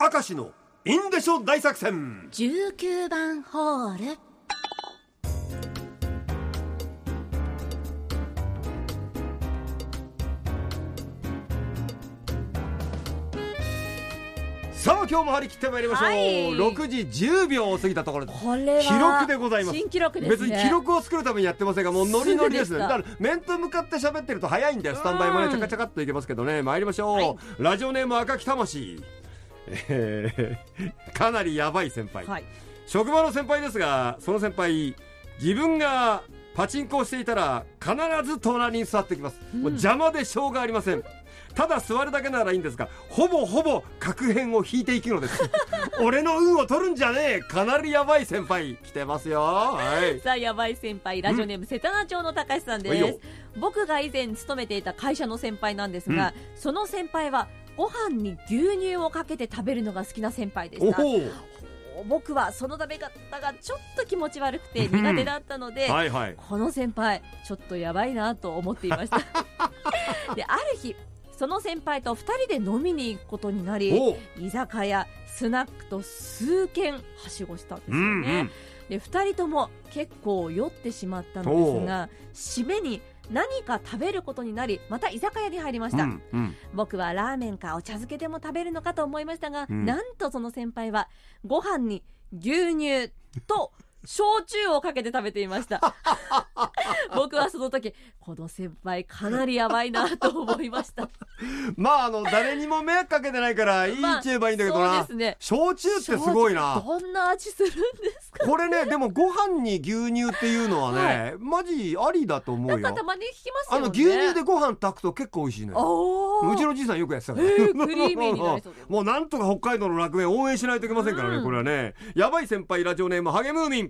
明石のインデショ大作戦。19番ホール。さあ今日も張り切ってまいりましょう、はい。6時10秒を過ぎたところでこれは記録でございます。新記録ですね。別に記録を作るためにやってませんが もうノリノリです。ねだから面と向かって喋ってると早いんだよスタンバイもねうん。チャカチャカっといけますけどね。参りましょう、はい。ラジオネーム赤木魂えーかなりやばい先輩、はい。職場の先輩ですがその先輩自分がパチンコをしていたら必ず隣に座ってきます、もう邪魔でしょうがありません。ただ座るだけならいいんですがほぼほぼ角片を引いていくのです。俺の運を取るんじゃねえ。かなりやばい先輩来てますよ。はい。さあやばい先輩ラジオネーム世田谷町の高橋さんです。僕が以前勤めていた会社の先輩なんですが、その先輩はご飯に牛乳をかけて食べるのが好きな先輩でした。僕はその食べ方がちょっと気持ち悪くて苦手だったので、はいはい。この先輩ちょっとやばいなと思っていました。である日その先輩と2人で飲みに行くことになりお居酒屋スナックと数軒はしごしたんですようんね、うん。で2人とも結構酔ってしまったのですが締めに何か食べることになりまた居酒屋に入りました、うんうん。僕はラーメンかお茶漬けでも食べるのかと思いましたが、うん。なんとその先輩はご飯に牛乳と焼酎をかけて食べていました。僕はその時この先輩かなりやばいなと思いました。まああの誰にも迷惑かけてないから いいまあっちゃえばいいんだけどな、ですね。焼酎ってすごいな。どんな味するんですかこれねでもご飯に牛乳っていうのはね、マジありだと思うよ。なんかたまに聞きますよね。あの牛乳でご飯炊くと結構美味しいのよ。うちのじいさんよくやってたから、えークリーミーになりそうもうなんとか北海道の楽園応援しないといけませんからね、うん。これはね。やばい先輩ラジオネームハゲムーミン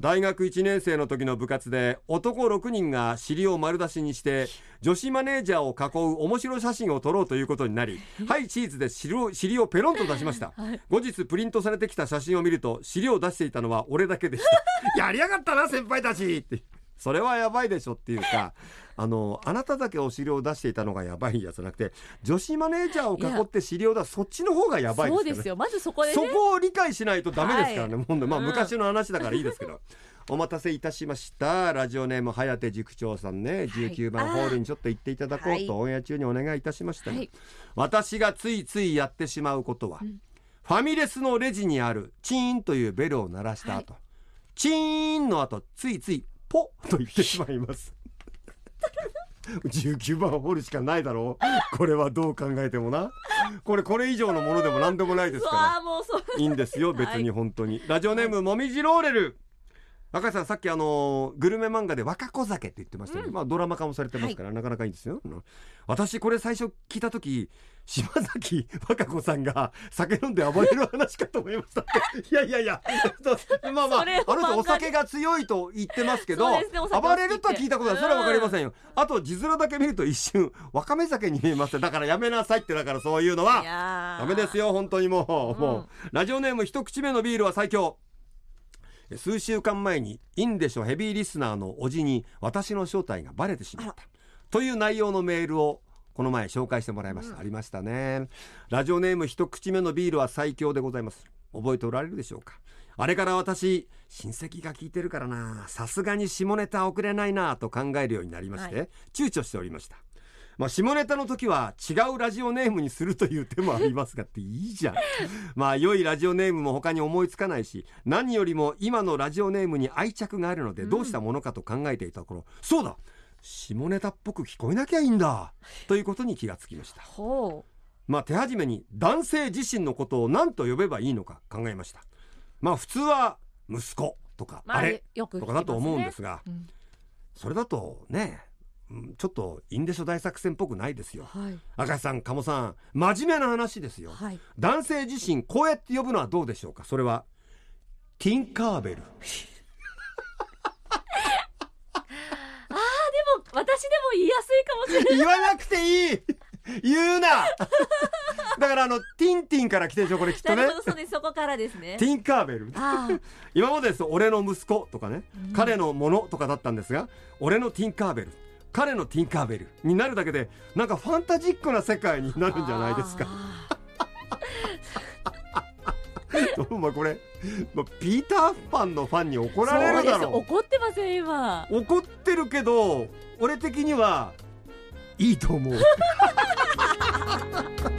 大学1年生の時の部活で男6人が尻を丸出しにして女子マネージャーを囲う面白写真を撮ろうということになり はいチーズで尻をペロンと出しました。はい。後日プリントされてきた写真を見ると尻を出していたのは俺だけでした。やりやがったな先輩たちってそれはやばいでしょっていうか あのあなただけお尻を出していたのがやばいやつじゃなくて女子マネージャーを囲って尻を出すそっちの方がやばいですよね。そうですよ。まずそこでそねこを理解しないとダメですからね、はい。ほんでまあうん。昔の話だからいいですけど、お待たせいたしました。ラジオネーム颯塾長さんね。19番ホールにちょっと行っていただこうはい。とオンエア中にお願いいたしましたが、はい。私がついついやってしまうことは、ん。ファミレスのレジにあるチーンというベルを鳴らした後、チーンの後ついついポッと言ってしまいます。19番ホールしかないだろう。これはどう考えてもな。これこれ以上のものでも何でもないですうからいいんですよ別に本当に、ラジオネームもみじローレル赤井さんさっきあのグルメ漫画で若子酒って言ってましたけど、まあドラマ化もされてますから、なかなかいいんですよ。うん。私これ最初聞いた時島崎和歌子さんが酒飲んで暴れる話かと思いました。いやいやいや。まあまああの人お酒が強いと言ってますけどね暴れるとは聞いたことないそれは分かりませんんよ、あと字面だけ見ると一瞬わかめ酒に見えますだからやめなさいってだからそういうのは。ダメですよ本当にもう、う。ん。もうラジオネーム一口目のビールは最強数週間前にインデショヘビーリスナーのおじに私の正体がバレてしまった。という内容のメールをこの前紹介してもらいました、ありましたね。ラジオネーム一口目のビールは最強でございます。覚えておられるでしょうか？あれから私親戚が聞いてるからな。さすがに下ネタ送れないなと考えるようになりまして、は躊躇しておりましたまあ、下ネタの時は違うラジオネームにするという手もありますがっていいじゃん。まあ良いラジオネームも他に思いつかないし何よりも今のラジオネームに愛着があるのでどうしたものかと考えていたところ、そうだ下ネタっぽく聞こえなきゃいいんだということに気がつきました。ほまあ手始めに男性自身のことを何と呼べばいいのか考えました。まあ普通は息子とか、ああれとかだと思うんですがうん。それだとねうんちょっとインデショ大作戦っぽくないですよ。はい。赤井さん鴨さん真面目な話ですよ。はい。男性自身こうやって呼ぶのはどうでしょうか？それはティンカーベル。でも私でも言いやすいかもしれない。言わなくていい。言うな。だからあのティンティンから来てるでしょこれきっとね。そうです。そこからですね。ティンカーベル。ああ 今までです。と俺の息子とかね、うん彼のものとかだったんですが俺のティンカーベル彼のティンカーベルになるだけでなんかファンタジックな世界になるんじゃないですか。あお前 これ、まピーターパンのファンに怒られるだそうです。ろ怒ってません今。怒ってるけど俺的にはいいと思う